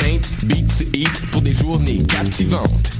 paint, beat to eat pour des journées captivantes.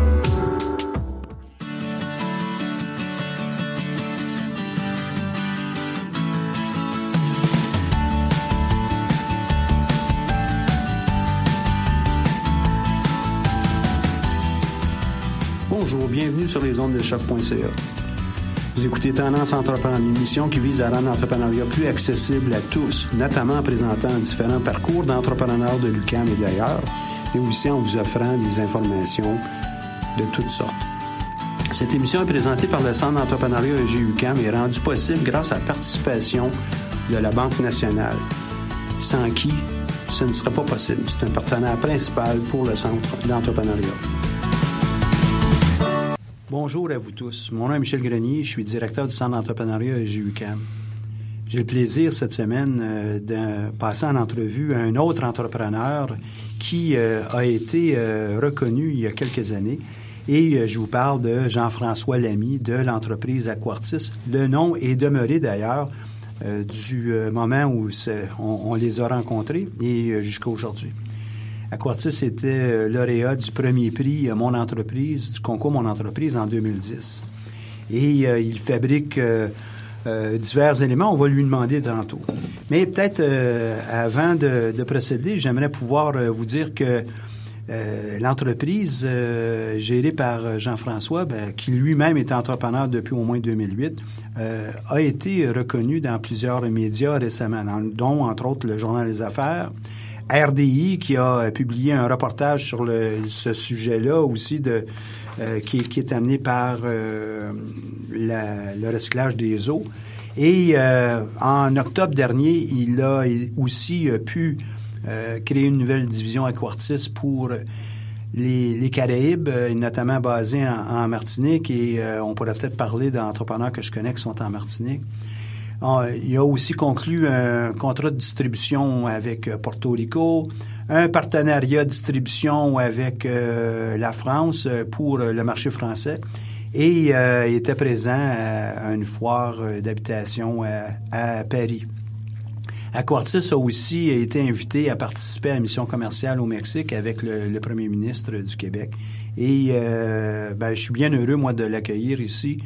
Bonjour, bienvenue sur les ondes de choc.ca. Vous écoutez Tendance Entrepreneur, une émission qui vise à rendre l'entrepreneuriat plus accessible à tous, notamment en présentant différents parcours d'entrepreneurs de l'UQAM et d'ailleurs, mais aussi en vous offrant des informations de toutes sortes. Cette émission est présentée par le Centre d'entrepreneuriat EGUCAM et rendue possible grâce à la participation de la Banque nationale, sans qui ce ne serait pas possible. C'est un partenaire principal pour le Centre d'entrepreneuriat. Bonjour à vous tous. Mon nom est Michel Grenier, je suis directeur du Centre d'entrepreneuriat à GUCAM. J'ai le plaisir cette semaine euh, de passer en entrevue un autre entrepreneur qui euh, a été euh, reconnu il y a quelques années. Et je vous parle de Jean-François Lamy de l'entreprise Aquartis. Le nom est demeuré d'ailleurs du moment où on, on, les a rencontrés et jusqu'à aujourd'hui. Aquartis était lauréat du premier prix Mon entreprise, du concours Mon entreprise en 2010. Et euh, il fabrique euh, euh, divers éléments. On va lui demander tantôt. Mais peut-être avant de, de procéder, j'aimerais pouvoir vous dire que l'entreprise gérée par Jean-François, ben, qui lui-même est entrepreneur depuis au moins 2008, a été reconnue dans plusieurs médias récemment, dont entre autres le Journal des Affaires, RDI qui a publié un reportage sur ce sujet-là aussi de euh, qui, est amené par euh, le recyclage des eaux. Et euh, en octobre dernier, il a aussi pu créer une nouvelle division Aquartis pour les, Caraïbes, notamment basée en Martinique. Et on pourrait peut-être parler d'entrepreneurs que je connais qui sont en Martinique. Ah, il a aussi conclu un contrat de distribution avec euh, Porto Rico, un partenariat de distribution avec euh, la France euh, pour le marché français et il était présent à, une foire d'habitation à, Paris. Aquartis a aussi été invité à participer à la mission commerciale au Mexique avec le, premier ministre du Québec. Et ben, je suis bien heureux, moi, de l'accueillir ici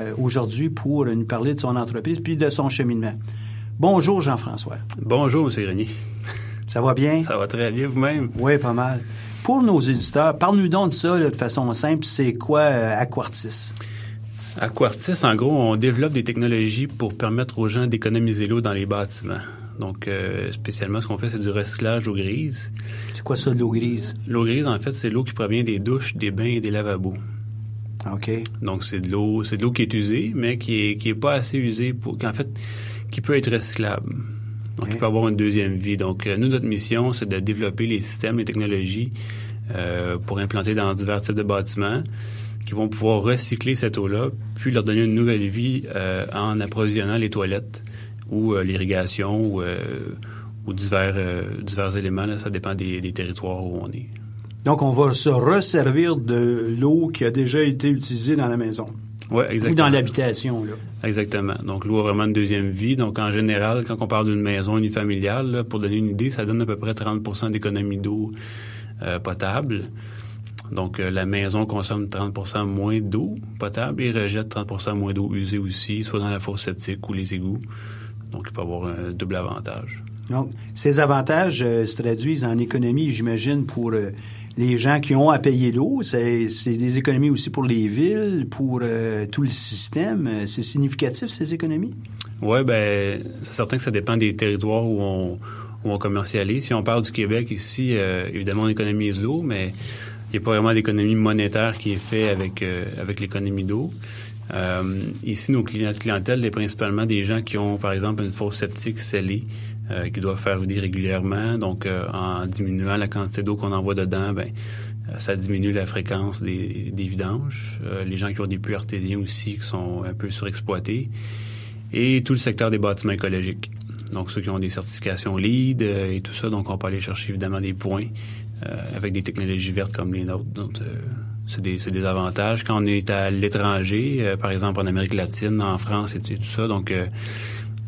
euh, aujourd'hui pour nous parler de son entreprise puis de son cheminement. Bonjour Jean-François. Bonjour M. Grenier. Ça va bien? Ça va très bien vous-même? Oui, pas mal. Pour nos éditeurs, parle-nous donc de ça de façon simple. C'est quoi euh, Aquartis? Aquartis, en gros, on développe des technologies pour permettre aux gens d'économiser l'eau dans les bâtiments. Donc, euh, spécialement, ce qu'on fait, c'est du recyclage d'eau grise. C'est quoi ça, l'eau grise? L'eau grise, en fait, c'est l'eau qui provient des douches, des bains et des lavabos. OK. Donc, c'est de l'eau, c'est de l'eau qui est usée, mais qui est, qui est pas assez usée pour, qu'en fait, qui peut être recyclable. Donc, il peut avoir une deuxième vie. Donc, euh, nous, notre mission, c'est de développer les systèmes, les technologies euh, pour implanter dans divers types de bâtiments qui vont pouvoir recycler cette eau-là, puis leur donner une nouvelle vie euh, en approvisionnant les toilettes ou euh, l'irrigation ou, ou divers, divers éléments. Là, ça dépend des, des territoires où on est. Donc, on va se resservir de l'eau qui a déjà été utilisée dans la maison. Ouais, Ou exactement. dans l'habitation, là. Exactement. Donc, louer vraiment une deuxième vie. Donc, en général, quand on parle d'une maison unifamiliale, là, pour donner une idée, ça donne à peu près 30% d'économie d'eau euh, potable. Donc, euh, la maison consomme 30% moins d'eau potable et rejette 30% moins d'eau usée aussi, soit dans la fosse septique ou les égouts. Donc, il peut avoir un double avantage. Donc, ces avantages euh, se traduisent en économie, j'imagine, pour les gens qui ont à payer l'eau. C'est des économies aussi pour les villes, pour euh, tout le système. Euh, C'est significatif, ces économies? Oui, ben, c'est certain que ça dépend des territoires où on, commercialise. Si on parle du Québec ici, euh, évidemment, on économise l'eau, mais il n'y a pas vraiment d'économie monétaire qui est faite avec, avec l'économie d'eau. Ici, nos clients clientèle est principalement des gens qui ont, par exemple, une fosse septique scellée, euh, qui doivent faire vider régulièrement. Donc, euh, en diminuant la quantité d'eau qu'on envoie dedans, ben, euh, ça diminue la fréquence des, des vidanges. Les gens qui ont des puits artésiens aussi, qui sont un peu surexploités et tout le secteur des bâtiments écologiques. Donc, ceux qui ont des certifications LEED et tout ça, donc on peut aller chercher évidemment des points euh, avec des technologies vertes comme les nôtres. Donc, euh, c'est des, des avantages. Quand on est à l'étranger, euh, par exemple en Amérique latine, en France et, et tout ça, donc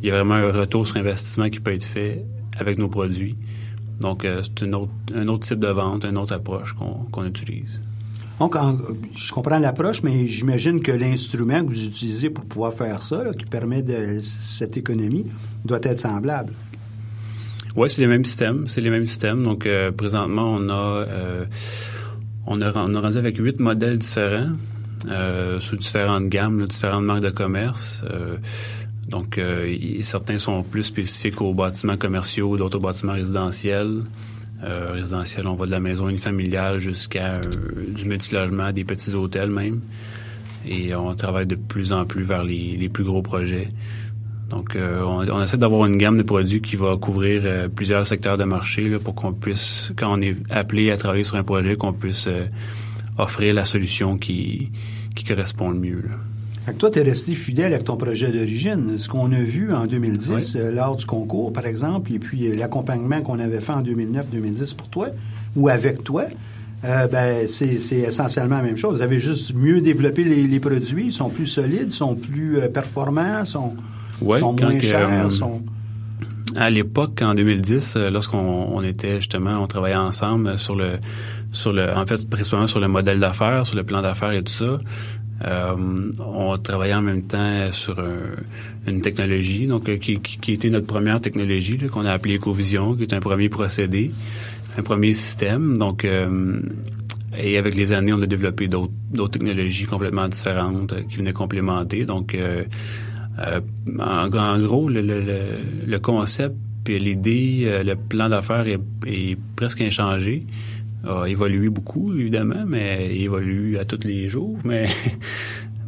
il y a vraiment un retour sur investissement qui peut être fait avec nos produits. Donc, euh, c'est une autre, un autre type de vente, une autre approche qu'on qu'on utilise. Donc, en- je comprends l'approche, mais j'imagine que l'instrument que vous utilisez pour pouvoir faire ça, là, qui permet de cette économie, doit être semblable. Oui, c'est les mêmes systèmes. C'est les mêmes systèmes. Donc, euh, présentement, on a, euh, on a, on a rendu avec huit modèles différents, sous différentes gammes, là, différentes marques de commerce. Donc, euh, certains sont plus spécifiques aux bâtiments commerciaux, d'autres aux bâtiments résidentiels. Euh, résidentiel, on va de la maison unifamiliale jusqu'à euh, du multilogement, des petits hôtels même. Et on travaille de plus en plus vers les, plus gros projets. Donc, euh, on, essaie d'avoir une gamme de produits qui va couvrir plusieurs secteurs de marché pour qu'on puisse, quand on est appelé à travailler sur un projet, qu'on puisse offrir la solution qui, correspond le mieux. Fait que toi, tu es resté fidèle avec ton projet d'origine. Ce qu'on a vu en 2010, Oui. euh, lors du concours, par exemple, et puis euh, l'accompagnement qu'on avait fait en 2009-2010 pour toi, ou avec toi, euh, ben, c'est c'est essentiellement la même chose. Vous avez juste mieux développé les, les produits, ils sont plus solides, sont plus performants, sont, Ouais, sont moins chers. euh, sont... À l'époque, en 2010, euh, lorsqu'on on était justement, on travaillait ensemble sur le, sur le, en fait, principalement sur le modèle d'affaires, sur le plan d'affaires et tout ça. Euh, on travaillait en même temps sur un- une technologie, donc euh, qui, était notre première technologie qu'on a appelée Ecovision, qui est un premier procédé, un premier système. Donc, euh, et avec les années, on a développé d'autres technologies complètement différentes qui venaient complémenter. Donc, euh, en, gros, le, concept puis l'idée, le plan d'affaires est presque inchangé. A évolué beaucoup, évidemment, mais il évolue à tous les jours. Mais,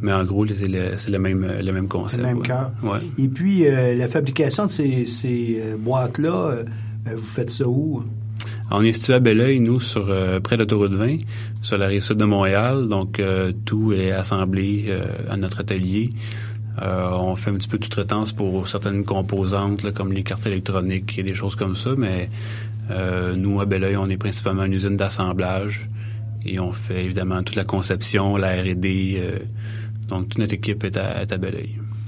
mais en gros, c'est le, même, le même concept. le même ouais. cœur. Ouais. Et puis, euh, la fabrication de ces, ces euh, boîtes-là, euh, vous faites ça où? On est situé à Belleuil, nous, sur euh, près de l'autoroute 20, sur la rive sud de Montréal. Donc, tout est assemblé à notre atelier. Euh, on fait un petit peu de sous-traitance pour certaines composantes, comme les cartes électroniques et des choses comme ça, mais euh, nous, à Belleuil, on est principalement une usine d'assemblage et on fait évidemment toute la conception, la R&D. euh, donc, toute notre équipe est à, est à.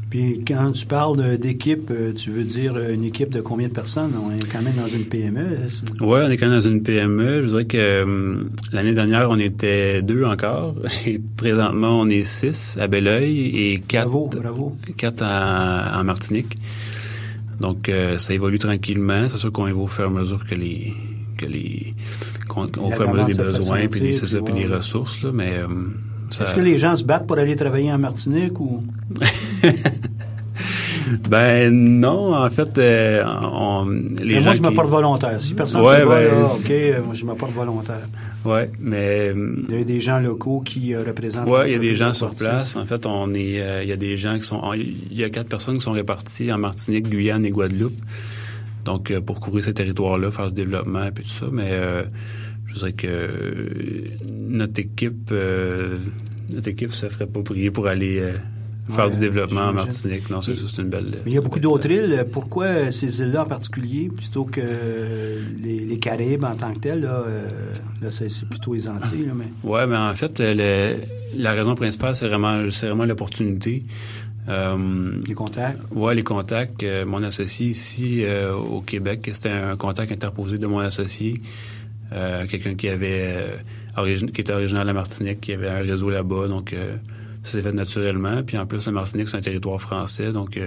Puis quand tu parles d'équipe, euh, tu veux dire euh, une équipe de combien de personnes? On est quand même dans une PME. c'est- Ouais, on est quand même dans une PME. Je dirais que hum, l'année dernière, on était deux encore. Et présentement, on est six à Belleuil et quatre, Bravo, bravo. quatre en, en Martinique. Donc, euh, ça évolue tranquillement. C'est sûr qu'on évolue au fur et à mesure que les que les qu'on qu'on fait à mesure demande des besoins puis les, ça, puis puis les ressources là mais ça- Est-ce que les gens se battent pour aller travailler en Martinique ou? Ben non en fait euh, on, les Mais gens moi je me porte volontaire. Si personne Ouais, ne bat, ben, là, ok, euh, moi je me porte volontaire. ouais mais hum, Il y a des gens locaux qui euh, représentent. Ouais, il y a des gens sur place. En fait, on est, euh, il y a des gens qui sont, il y a quatre personnes qui sont réparties en Martinique, Guyane et Guadeloupe. Donc, euh, pour couvrir ces territoires-là, faire du développement et tout ça. Mais euh, je dirais que euh, notre équipe, euh, notre équipe se ferait pas prier pour aller euh, faire Ouais, du développement en. Martinique. Non, c'est ça, une belle. Mais il y a beaucoup d'autres îles. Pourquoi ces îles-là en particulier, plutôt que les, les Caraïbes en tant que telles? Là, là c'est plutôt les Antilles. Là, mais... Ouais, mais en fait, le- la raison principale, c'est vraiment, vraiment l'opportunité. Euh, les contacts? Oui, les contacts. Euh, mon associé ici euh, au Québec, c'était un contact interposé de mon associé. Quelqu'un qui avait qui était originaire de la Martinique, qui avait un réseau là-bas, donc ça s'est fait naturellement. Puis en plus, la Martinique, c'est un territoire français, donc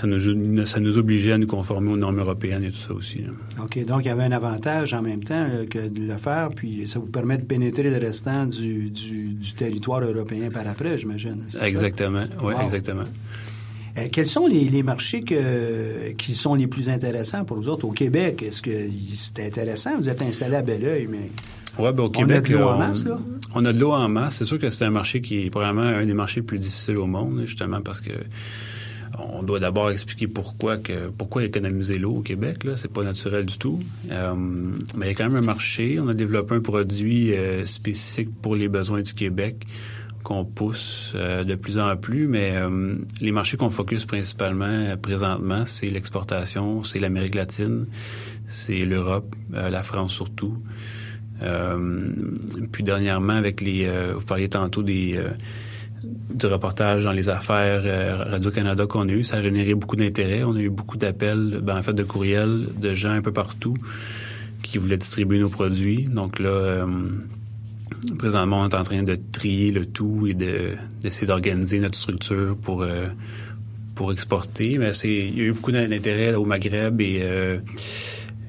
ça nous, ça nous obligeait à nous conformer aux normes européennes et tout ça aussi. OK. Donc, il y avait un avantage en même temps que de le faire, puis ça vous permet de pénétrer le restant du, du, territoire européen par après, j'imagine. Exactement. Oui, exactement. Euh, quels sont les, marchés que, qui sont les plus intéressants pour vous autres au Québec? Est-ce que c'est intéressant? Vous êtes installé à Belleuil, mais... Ouais, ben, au Québec, on a de l'eau en masse, là? On a de l'eau en masse. C'est sûr que c'est un marché qui est probablement un des marchés les plus difficiles au monde, justement, parce que on doit d'abord expliquer pourquoi que pourquoi économiser l'eau au Québec. Là, c'est pas naturel du tout. Euh, mais il y a quand même un marché. On a développé un produit euh, spécifique pour les besoins du Québec qu'on pousse euh, de plus en plus. Mais les marchés qu'on focus principalement présentement, c'est l'exportation, c'est l'Amérique latine, c'est l'Europe, la France surtout. puis dernièrement, avec les, vous parliez tantôt des du reportage dans les affaires euh, Radio-Canada qu'on a eu. Ça a généré beaucoup d'intérêt. On a eu beaucoup d'appels, ben, en fait, de courriels de gens un peu partout qui voulaient distribuer nos produits. Donc là, euh, présentement, on est en train de trier le tout et de, d'essayer d'organiser notre structure pour, euh, pour exporter. Mais c'est, il y a eu beaucoup d'intérêt au Maghreb et,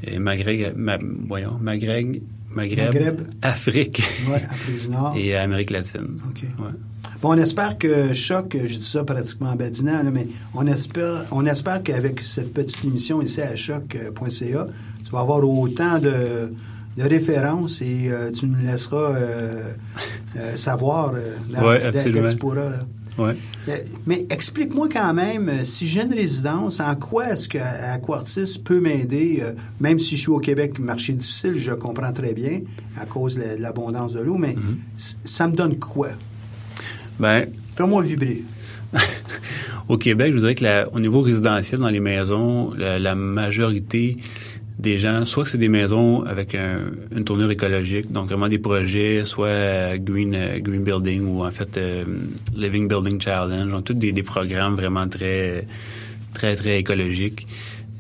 et Maghreb, voyons, Maghreb, Maghreb, Afrique ouais, Afrique du Nord. et Amérique latine. OK. Ouais. Bon, on espère que Choc, je dis ça pratiquement en badinant, mais on espère, on espère qu'avec cette petite émission ici à choc.ca, tu vas avoir autant de, de références et euh, tu nous laisseras euh, euh, savoir ouais, que tu pourras. Ouais. mais explique-moi quand même, si j'ai une résidence, en quoi est-ce qu'Aquartis peut m'aider, même si je suis au Québec, marché difficile, je comprends très bien, à cause de l'abondance de l'eau, mais mm-hmm. ça me donne quoi? Ben, Fais-moi vibrer. Au Québec, je vous dirais que au niveau résidentiel, dans les maisons, la, majorité des gens, soit que c'est des maisons avec une tournure écologique, donc vraiment des projets, soit green green building ou en fait euh, living building challenge, donc tous des, des, programmes vraiment très très très écologiques.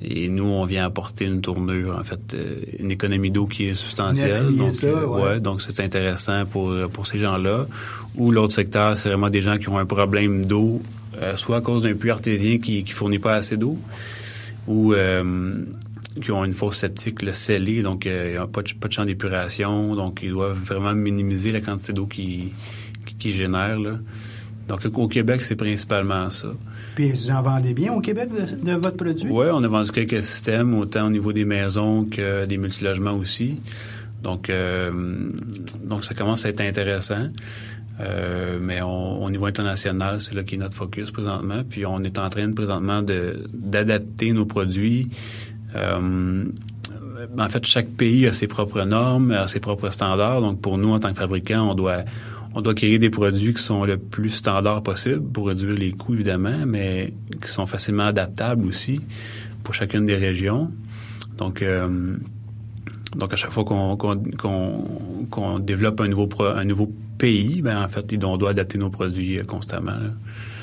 Et nous, on vient apporter une tournure, en fait, euh, une économie d'eau qui est substantielle. Donc, euh, ouais. donc c'est intéressant pour pour ces gens-là. Ou l'autre secteur, c'est vraiment des gens qui ont un problème d'eau, euh, soit à cause d'un puits artésien qui qui fournit pas assez d'eau, ou qui ont une fosse septique le scellée, donc il n'y a pas de, pas de champ d'épuration, donc ils doivent vraiment minimiser la quantité d'eau qu'ils qui, génèrent. Là. Donc au Québec, c'est principalement ça. Puis vous en vendez bien au Québec de, votre produit? Oui, on a vendu quelques systèmes, autant au niveau des maisons que des multilogements aussi. Donc, euh, donc ça commence à être intéressant. Euh, mais au niveau international, c'est là qui est notre focus présentement. Puis on est en train présentement d'adapter nos produits. Euh, en fait, chaque pays a ses propres normes, a ses propres standards. Donc pour nous, en tant que fabricants, on doit on doit créer des produits qui sont le plus standard possible pour réduire les coûts, évidemment, mais qui sont facilement adaptables aussi pour chacune des régions. Donc, euh, donc à chaque fois qu'on développe un nouveau, un nouveau pays, ben en fait, on doit adapter nos produits euh, constamment.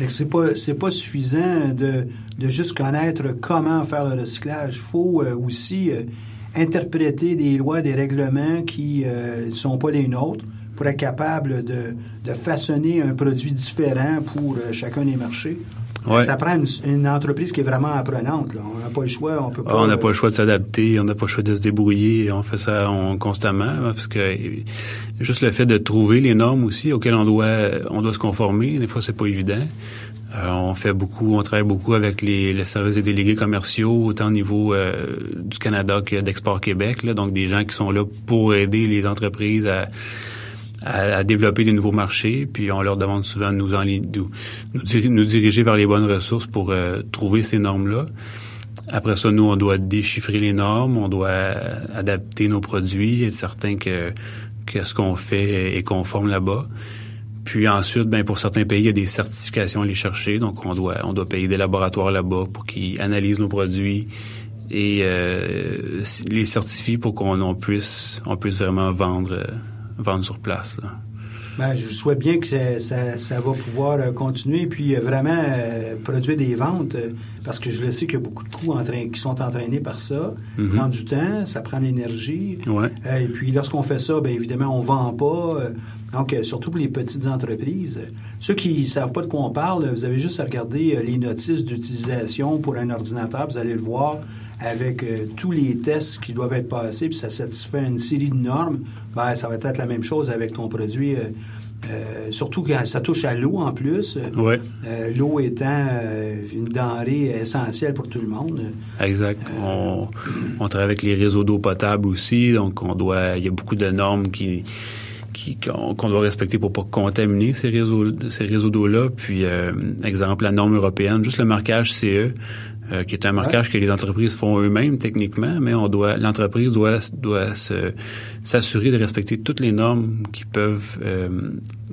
C'est pas c'est pas suffisant de, de juste connaître comment faire le recyclage. Il faut euh, aussi interpréter des lois, des règlements qui ne sont pas les nôtres pour être capable de, de façonner un produit différent pour euh, chacun des marchés. Ça prend une, entreprise qui est vraiment apprenante. On n'a pas le choix, on peut pas. on n'a pas le choix de s'adapter, on n'a pas le choix de se débrouiller. On fait ça constamment parce que juste le fait de trouver les normes aussi auxquelles on doit on doit se conformer. Des fois, c'est pas évident. Euh, on fait beaucoup, on travaille beaucoup avec les, les services des délégués commerciaux, autant au niveau euh, du Canada que d'Export Québec. Là, donc des gens qui sont là pour aider les entreprises à à, développer des nouveaux marchés, puis on leur demande souvent de nous, en, nous, diriger vers les bonnes ressources pour euh, trouver ces normes-là. Après ça, nous, on doit déchiffrer les normes, on doit adapter nos produits, être certain que, que ce qu'on fait est conforme là-bas. Puis ensuite, ben pour certains pays, il y a des certifications à aller chercher, donc on doit on doit payer des laboratoires là-bas pour qu'ils analysent nos produits et euh, les certifient pour qu'on puisse on puisse vraiment vendre vendre sur place. Ben, je souhaite bien que ça, ça, va pouvoir euh, continuer puis euh, vraiment euh, produire des ventes parce que je le sais qu'il y a beaucoup de coûts qui sont entraînés par ça. Ça Mhm. prend du temps, ça prend de l'énergie. Ouais. et puis lorsqu'on fait ça, bien évidemment, on vend pas. donc, surtout pour les petites entreprises. Ceux qui savent pas de quoi on parle, vous avez juste à regarder les notices d'utilisation pour un ordinateur, vous allez le voir avec tous les tests qui doivent être passés, puis ça satisfait une série de normes. Ben, ça va être la même chose avec ton produit. Euh, surtout quand ça touche à l'eau en plus. Ouais. Euh, l'eau étant euh, une denrée essentielle pour tout le monde. Exact. On, on travaille avec les réseaux d'eau potable aussi, donc on doit. Il y a beaucoup de normes qui qu'on doit respecter pour pas contaminer ces réseaux ces réseaux d'eau là. Puis euh, exemple la norme européenne, juste le marquage CE. Euh, qui est un marquage que les entreprises font eux-mêmes techniquement, mais on doit l'entreprise doit doit se s'assurer de respecter toutes les normes qui peuvent euh,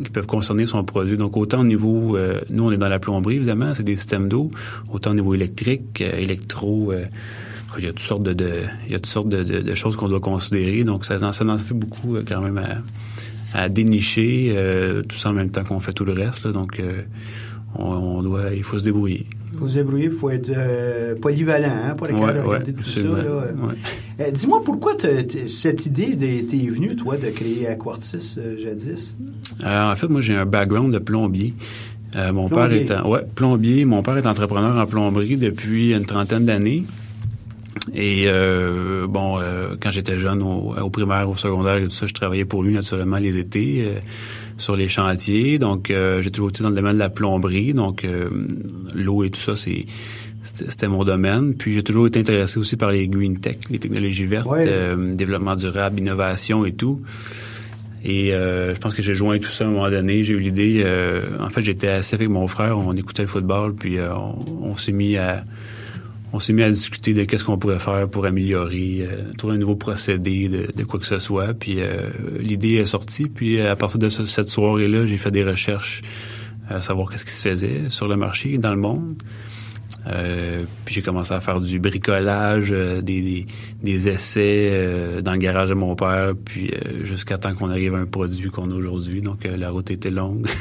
qui peuvent concerner son produit. Donc autant au niveau euh, nous on est dans la plomberie évidemment, c'est des systèmes d'eau, autant au niveau électrique, euh, électro euh, il y a toutes sortes de, de- il y a toutes sortes de, de- de choses qu'on doit considérer. Donc ça, ça en fait beaucoup quand même à, à dénicher, euh, tout ça en même temps qu'on fait tout le reste. là. Donc euh, on, on doit, il faut se débrouiller. Il faut se débrouiller, il faut être euh, polyvalent hein, pour Ouais, regarder tout ça. absolument. là. Ouais. Euh, Dis-moi, pourquoi cette idée t'es venue, toi, de créer Aquartis euh, jadis? En fait, moi, j'ai un background de plombier. Mon Plombier. père est en- ouais, plombier. Mon père est entrepreneur en plomberie depuis une trentaine d'années. Et euh, bon, euh, quand j'étais jeune, au, au primaire, au secondaire et tout ça, je travaillais pour lui naturellement les étés euh, sur les chantiers. Donc, euh, j'ai toujours été dans le domaine de la plomberie. Donc, euh, l'eau et tout ça, c'est c'était mon domaine. Puis j'ai toujours été intéressé aussi par les green tech, les technologies vertes, Ouais. euh, développement durable, innovation et tout. Et euh, je pense que j'ai joint tout ça à un moment donné. J'ai eu l'idée. euh, en fait, j'étais assis avec mon frère, on écoutait le football, puis euh, on, on s'est mis à on s'est mis à discuter de qu'est-ce qu'on pourrait faire pour améliorer, euh, trouver un nouveau procédé de, de quoi que ce soit. Puis euh, l'idée est sortie. Puis à partir de ce- cette soirée-là, j'ai fait des recherches à savoir qu'est-ce qui se faisait sur le marché dans le monde. Euh, puis j'ai commencé à faire du bricolage, euh, des, des, des essais euh, dans le garage de mon père, puis euh, jusqu'à temps qu'on arrive à un produit qu'on a aujourd'hui. Donc euh, la route était longue.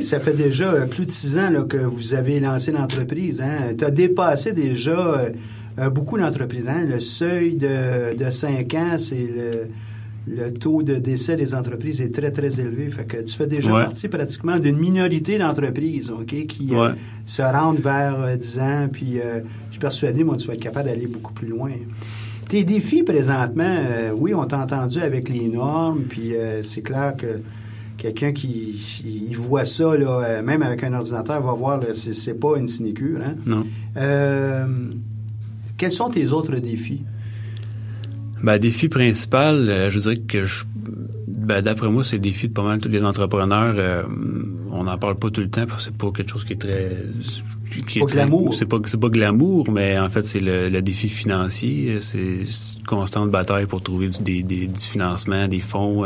Ça fait déjà euh, plus de six ans là, que vous avez lancé l'entreprise. Hein? Tu as dépassé déjà euh, euh, beaucoup d'entreprises. Hein? Le seuil de, de cinq ans, c'est le, le taux de décès des entreprises est très, très élevé. Fait que tu fais déjà Ouais. partie pratiquement d'une minorité d'entreprises ok, qui euh, se rendent vers euh, 10 ans. Puis euh, je suis persuadé, moi, tu vas être capable d'aller beaucoup plus loin. Tes défis présentement, oui, on t'a entendu avec les normes, puis c'est clair que quelqu'un qui il voit ça, là, euh, même avec un ordinateur, va voir, c'est, c'est pas une sinécure. Hein? non. Euh, quels sont tes autres défis? Ben, défi principal, euh, je dirais que je, ben, d'après moi, c'est le défi de pas mal tous les entrepreneurs. euh, on n'en parle pas tout le temps parce que c'est pas quelque chose qui est très, qui Pas très- glamour. C'est pas, c'est pas glamour, mais en fait, c'est le, le défi financier. C'est une constante bataille pour trouver du, des, des- du financement, des fonds.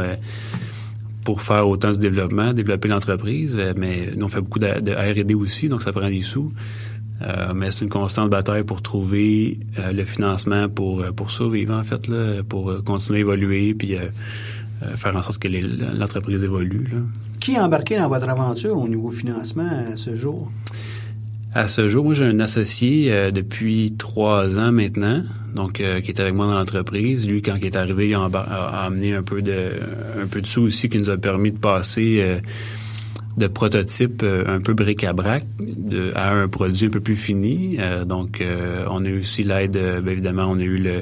Pour faire autant de développement, développer l'entreprise, euh, mais nous on fait beaucoup de, R&D aussi, donc ça prend des sous. Euh, mais c'est une constante bataille pour trouver euh, le financement pour pour survivre en fait là, pour continuer à évoluer puis faire en sorte que l'entreprise évolue. Qui est embarqué dans votre aventure au niveau financement à ce jour? À ce jour, moi j'ai un associé euh, depuis trois ans maintenant, donc euh, qui est avec moi dans l'entreprise. Lui, quand il est arrivé, il a, amené un peu de un peu de sous aussi qui nous a permis de passer euh, de prototype euh, un peu bric-à-brac à un produit un peu plus fini. Donc, on a eu aussi l'aide, évidemment, on a eu le,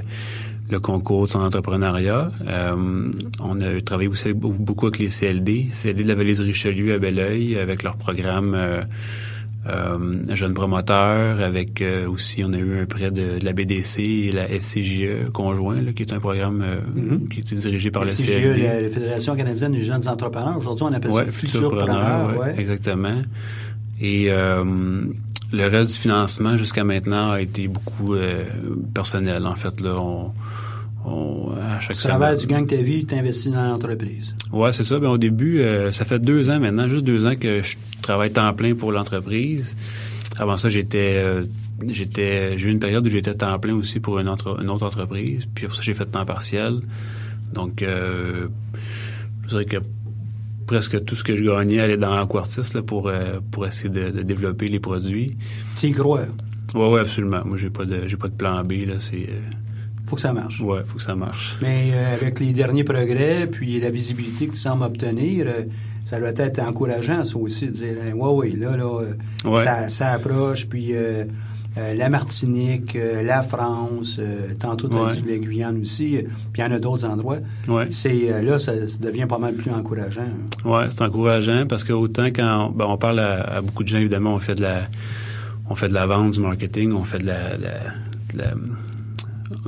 le concours de son entrepreneuriat. On a travaillé aussi beaucoup avec les CLD, CLD de la Vallée du Richelieu à Belleuil, avec leur programme euh, Jeunes promoteurs, avec euh, aussi, on a eu un prêt de, de la BDC et la FCJE conjoint, là, qui est un programme euh, Mhm. qui est dirigé par le CGE, CLD. la, la Fédération canadienne des jeunes entrepreneurs. Aujourd'hui, on appelle Ouais, ça futurpreneur. futurpreneur, ouais, Ouais. exactement. Et euh, le reste du financement jusqu'à maintenant a été beaucoup euh, personnel. En fait, là, on, on à chaque semaine. gagnes ta vie, tu investis dans l'entreprise. Ouais, c'est ça. Ben, au début, euh, ça fait deux ans maintenant, juste deux ans que je travaille temps plein pour l'entreprise. Avant ça, j'étais, euh, j'étais, j'ai eu une période où j'étais temps plein aussi pour une, autre une autre entreprise. Puis après ça, j'ai fait temps partiel. Donc, euh, je dirais que presque tout ce que je gagnais allait dans Aquartis là, pour, pour essayer de, de, développer les produits. Tu y crois? Oui, oui, absolument. Moi, j'ai pas de j'ai pas de plan B. Là, c'est. Faut que ça marche. Oui, faut que ça marche. Mais euh, avec les derniers progrès, puis la visibilité que tu sembles obtenir, euh, ça doit être encourageant, ça aussi, de dire, ouais, oui, là, là, euh, Ouais. ça, ça approche, puis la Martinique, la France, tantôt tu as Ouais. la Guyane aussi, puis il y en a d'autres endroits. Ouais. C'est là, ça, ça devient pas mal plus encourageant. Ouais, c'est encourageant parce que autant quand ben, on parle à, à beaucoup de gens, évidemment, on fait de la on fait de la vente, du marketing, on fait de la, la- de la-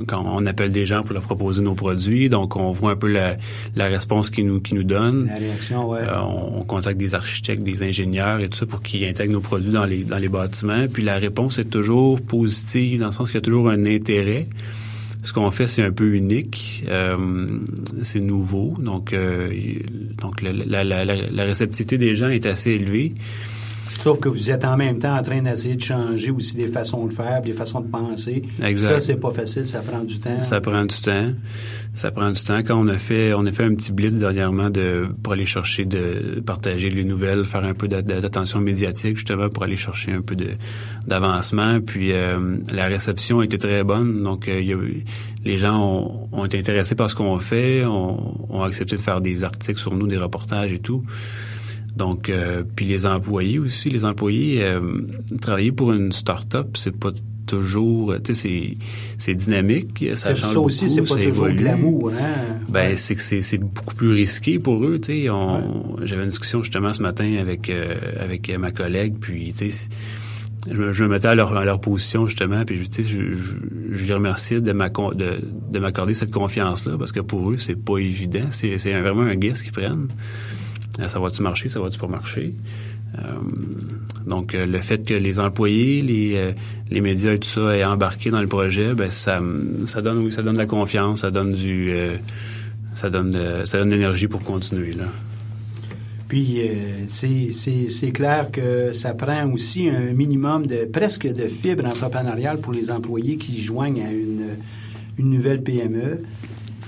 quand on appelle des gens pour leur proposer nos produits, donc on voit un peu la, la réponse qu'ils nous qu'ils nous donnent. La réaction, ouais. Euh, on, on contacte des architectes, des ingénieurs et tout ça pour qu'ils intègrent nos produits dans les dans les bâtiments. Puis la réponse est toujours positive dans le sens qu'il y a toujours un intérêt. Ce qu'on fait, c'est un peu unique, euh, c'est nouveau, donc euh, donc la, la, la réceptivité des gens est assez élevée. Sauf que vous êtes en même temps en train d'essayer de changer aussi des façons de faire, des façons de penser. Exact. Ça, c'est pas facile, ça prend du temps. Ça prend du temps. Ça prend du temps. Quand on a fait, on a fait un petit blitz dernièrement de pour aller chercher de partager les nouvelles, faire un peu d'a- d'attention médiatique justement pour aller chercher un peu d'avancement. Puis euh, la réception était très bonne. Donc euh, y a les gens ont, ont été intéressés par ce qu'on fait, ont, ont accepté de faire des articles sur nous, des reportages et tout. Donc, euh, puis les employés aussi, les employés, euh, travailler pour une start-up, c'est pas toujours, tu sais, c'est, dynamique, ça C'est- change ça aussi, beaucoup, c'est pas ça toujours évolue. glamour, hein? Ben, c'est que c'est, beaucoup plus risqué pour eux, tu sais. J'avais une discussion justement ce matin avec euh, avec ma collègue, puis tu sais, je me, je me mettais à leur, à leur position justement, puis tu sais, je, je, je les remerciais de, m'accor- de, de m'accorder cette confiance-là, parce que pour eux, c'est pas évident. C'est, c'est vraiment un guess qu'ils prennent. Euh, Ça va-tu marcher, ça va-tu pas marcher? Euh, donc, euh, le fait que les employés, les, médias et tout ça aient embarqué dans le projet, ben ça, donne ça donne de la confiance, ça donne du, ça donne, de- ça donne l'énergie pour continuer là. Puis c'est clair que ça prend aussi un minimum de presque de fibre entrepreneuriale pour les employés qui joignent à une, une nouvelle PME.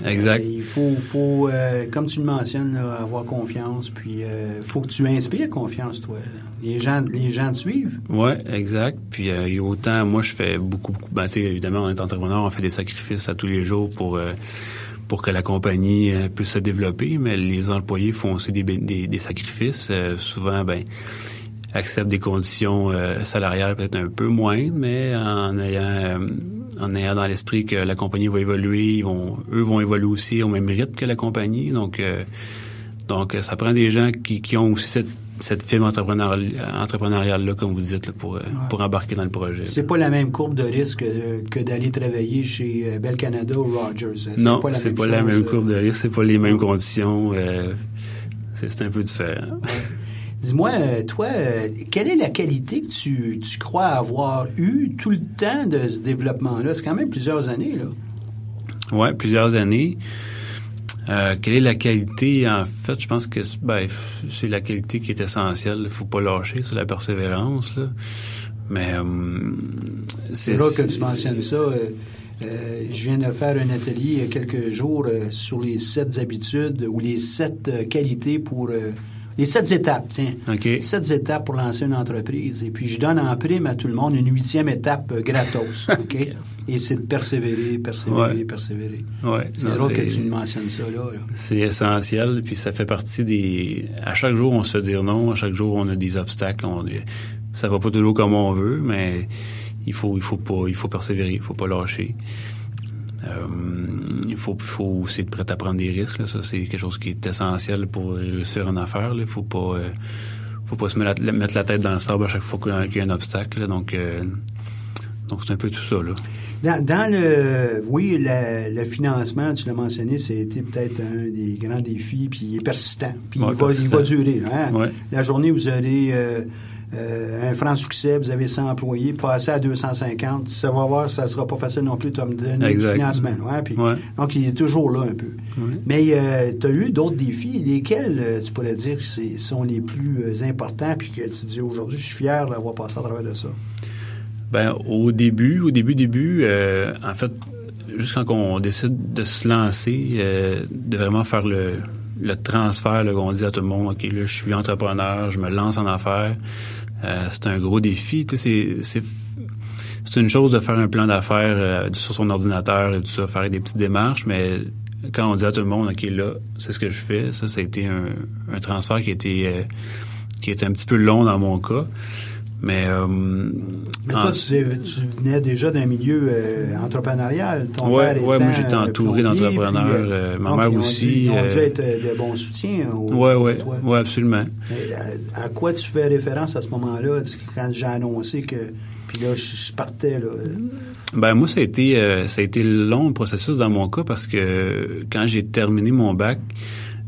Exact. Il faut, faut euh, comme tu le mentionnes, là, avoir confiance. Puis euh, faut que tu inspires confiance, toi. Les gens, les gens te suivent. Ouais, exact. Puis euh, autant, moi, je fais beaucoup, beaucoup. Ben, évidemment, on est entrepreneur, on fait des sacrifices à tous les jours pour pour que la compagnie puisse se développer, mais les employés font aussi des, des, des sacrifices. Euh, souvent, ben acceptent des conditions euh, salariales peut-être un peu moindres, mais en ayant euh, en ayant dans l'esprit que la compagnie va évoluer, ils vont eux vont évoluer aussi au même rythme que la compagnie. Donc euh, donc euh, ça prend des gens qui, qui ont aussi cette cette fibre entrepreneuriale, entrepreneuriale là, comme vous dites, là, pour, euh, pour embarquer dans le projet. C'est pas la même courbe de risque euh, que d'aller travailler chez Bell Canada ou Rogers. Non, la c'est même pas la chose, même euh, courbe de risque, c'est pas les mêmes conditions. euh, c'est c'est un peu différent. Dis-moi, euh, toi, euh, quelle est la qualité que tu, tu crois avoir eue tout le temps de ce développement-là? C'est quand même plusieurs années, là. Ouais, plusieurs années. Euh, quelle est la qualité? En fait, je pense que c'est- ben, c'est la qualité qui est essentielle. Il faut pas lâcher, c'est la persévérance. Là. Mais euh, C'est drôle que tu mentionnes ça. Euh, je viens de faire un atelier il y a quelques jours sur les sept habitudes ou les sept qualités pour... les sept étapes, tiens. OK. Sept étapes pour lancer une entreprise. Et puis, je donne en prime à tout le monde une huitième étape euh, gratos. OK? Et c'est de persévérer, persévérer, Ouais. persévérer. Ouais, C'est drôle que tu me mentionnes ça, là. là. C'est essentiel, puis ça fait partie des. À chaque jour, on se fait dire non. À chaque jour, on a des obstacles. On... Ça va pas toujours comme on veut, mais il faut, il faut pas, il faut persévérer, il faut pas lâcher. Euh, il faut, faut aussi être prêt à prendre des risques. Là. Ça, c'est quelque chose qui est essentiel pour réussir en affaires. Là. Il faut pas, euh, faut pas se mettre la, mettre la tête dans le sable à chaque fois qu'il y a- un obstacle. là. Donc, euh, donc c'est un peu tout ça. Là. Dans, dans le, oui, le, le financement, tu l'as mentionné, c'était peut-être un des grands défis, puis il est persistant, puis Ouais, il, va, il va durer. là, hein? Ouais. La journée, vous euh, euh, un franc succès, vous avez 100 employés, passez à 250, ça va voir, ça sera pas facile non plus de me donner du financement. Puis, Ouais. Donc, il est toujours là un peu. Ouais. Mais tu as eu d'autres défis, lesquels euh, tu pourrais dire sont les plus euh, importants, puis que tu dis aujourd'hui, je suis fier d'avoir passé à travers de ça? Ben, au début, au début, début, euh, en fait, juste quand on décide de se lancer, euh, de vraiment faire le, le transfert, là, on dit à tout le monde, OK, là, je suis entrepreneur, je me lance en affaires. Euh, c'est un gros défi. C'est, c'est, c'est une chose de faire un plan d'affaires euh, sur son ordinateur et tout ça, faire des petites démarches, mais quand on dit à tout le monde, OK, là, c'est ce que je fais, ça, ça a été un, un transfert qui a été, euh, qui était un petit peu long dans mon cas. Mais, euh, Mais toi, tu, tu venais déjà d'un milieu euh, entrepreneurial. Ton ouais, père ouais, moi j'étais euh, entouré d'entrepreneurs. euh, euh, ma mère ils aussi. Dû, ils ont dû être de bons soutiens. Au, ouais, ouais, toi. ouais, absolument. Mais à, à quoi tu fais référence à ce moment-là, quand j'ai annoncé que. Puis là, je, partais, là. Ben moi, ça a été ça a été long le processus dans mon cas parce que quand j'ai terminé mon bac,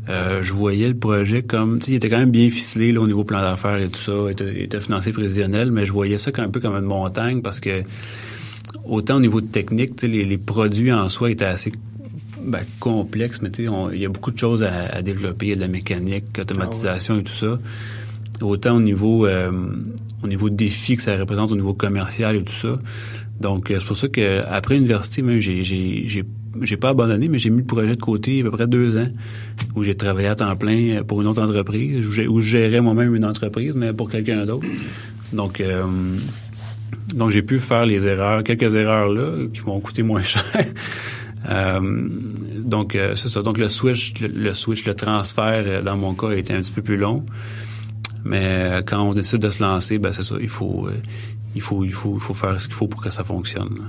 euh, je voyais le projet comme, tu sais, il était quand même bien ficelé là, au niveau plan d'affaires et tout ça, il était, il était financé prévisionnel, mais je voyais ça comme- un peu comme une montagne parce que autant au niveau de technique, tu sais, les, les produits en soi étaient assez ben, complexes, mais tu sais, il y a beaucoup de choses à, à développer, il y a de la mécanique, automatisation et tout ça. Autant au niveau euh, au niveau défi que ça représente au niveau commercial et tout ça. Donc euh, c'est pour ça que après l'université, même j'ai j'ai j'ai j'ai pas abandonné, mais j'ai mis le projet de côté à peu près deux ans où j'ai travaillé à temps plein pour une autre entreprise où, je gérais moi-même une entreprise, mais pour quelqu'un d'autre. Donc euh, donc j'ai pu faire les erreurs, quelques erreurs là qui m'ont coûté moins cher. Euh, donc euh, c'est ça. Donc le switch, le, switch, le transfert euh, dans mon cas a été un petit peu plus long. Mais euh, quand on décide de se lancer, ben c'est ça. Il faut, euh, il faut, il faut, il faut faire ce qu'il faut pour que ça fonctionne.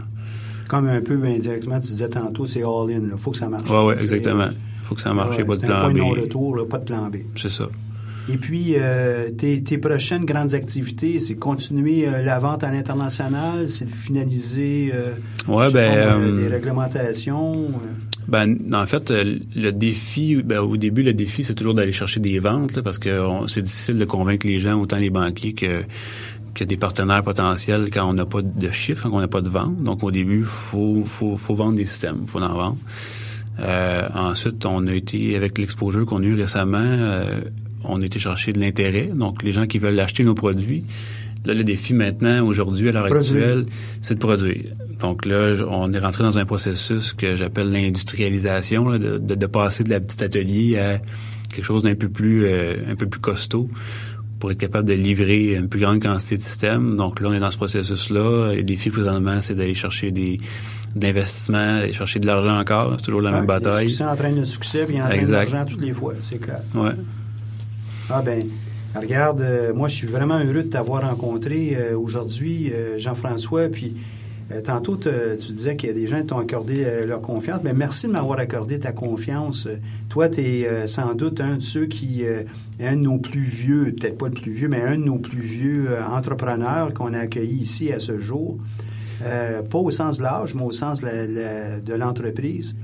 Comme un peu indirectement, tu disais tantôt, c'est all-in. Il faut que ça marche. Ouais, C'est- exactement. Il faut que ça marche. Il n'y a pas de un plan point B. non-retour, là, pas de plan B. C'est ça. Et puis, euh, tes, tes prochaines grandes activités, c'est continuer euh, la vente à l'international, c'est de finaliser euh, Ouais, ben, des réglementations. Ben, en fait, le défi, ben, au début, le défi, c'est toujours d'aller chercher des ventes, là, parce que c'est difficile de convaincre les gens, autant les banquiers que, que des partenaires potentiels, quand on n'a pas de chiffres, quand on n'a pas de vente. Donc, au début, faut, faut, faut vendre des systèmes, faut en vendre. Euh, ensuite, on a été, avec l'exposure qu'on a eu récemment, euh, on a été chercher de l'intérêt. Donc, les gens qui veulent acheter nos produits, Là, le défi maintenant, aujourd'hui, à l'heure actuelle, c'est de produire. Donc là, on est rentré dans un processus que j'appelle l'industrialisation, de, de, de passer de la petite atelier à quelque chose d'un peu plus euh, un peu plus costaud pour être capable de livrer une plus grande quantité de systèmes. Donc là, on est dans ce processus-là. Le défi présentement, c'est d'aller chercher des d'investissements, d'aller chercher de l'argent encore. C'est toujours la même Ouais, bataille. Le succès entraîne le succès, puis entraîne l'argent toutes les fois, c'est clair. Ouais. Ah ben, regarde, euh, moi je suis vraiment heureux de t'avoir rencontré euh, aujourd'hui, euh, Jean-François, puis tantôt te- tu disais qu'il y a des gens qui t'ont accordé euh, leur confiance, mais merci de m'avoir accordé ta confiance. Euh, Toi, tu es sans doute un de ceux qui, euh, un de nos plus vieux, peut-être pas le plus vieux, mais un de nos plus vieux euh, entrepreneurs qu'on a accueillis ici à ce jour. Euh, pas au sens de l'âge, mais au sens de l'entreprise.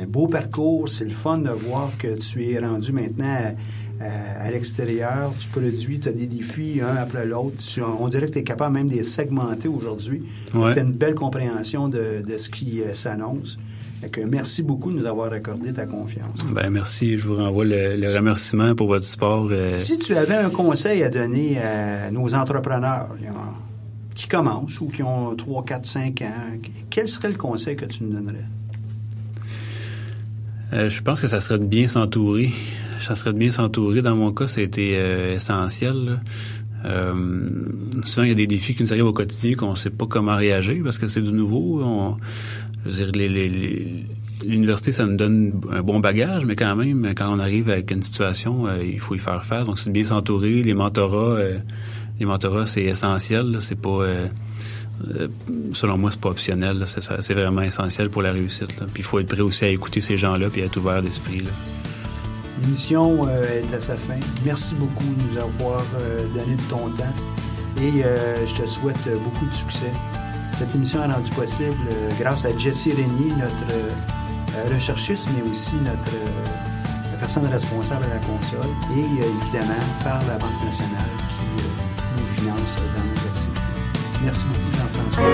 Un beau parcours, c'est le fun de voir que tu es rendu maintenant à, à- l'extérieur, tu produis, tu as des défis un après l'autre. On dirait que tu es capable même de les segmenter aujourd'hui. Ouais. Tu as une belle compréhension de, de ce qui euh, s'annonce. Que merci beaucoup de nous avoir accordé ta confiance. Ben merci. Je vous renvoie le, le remerciement pour votre support. euh, Si tu avais un conseil à donner à nos entrepreneurs qui commencent ou qui ont 3, 4, 5 ans, quel serait le conseil que tu nous donnerais? Euh, je pense que ça serait de bien s'entourer. Ça serait de bien s'entourer. Dans mon cas, ça a été euh, essentiel. Euh, souvent, il y a des défis qui nous arrivent au quotidien qu'on ne sait pas comment réagir parce que c'est du nouveau. L'université, ça nous donne un bon bagage, mais quand même, quand on arrive avec une situation, euh, il faut y faire face. Donc, c'est de bien s'entourer. Les mentorats, les c'est essentiel. C'est pas... selon moi, c'est pas optionnel. C'est, vraiment essentiel pour la réussite. Puis il faut être prêt aussi à écouter ces gens-là puis à être ouvert d'esprit. L'émission euh, est à sa fin. Merci beaucoup de nous avoir euh, donné de ton temps et euh, je te souhaite beaucoup de succès. Cette émission est rendue possible grâce à Jesse Régnier, notre recherchiste, mais aussi notre personne responsable à la console et évidemment par la Banque nationale qui nous finance dans nos activités. Merci beaucoup, Jean-François.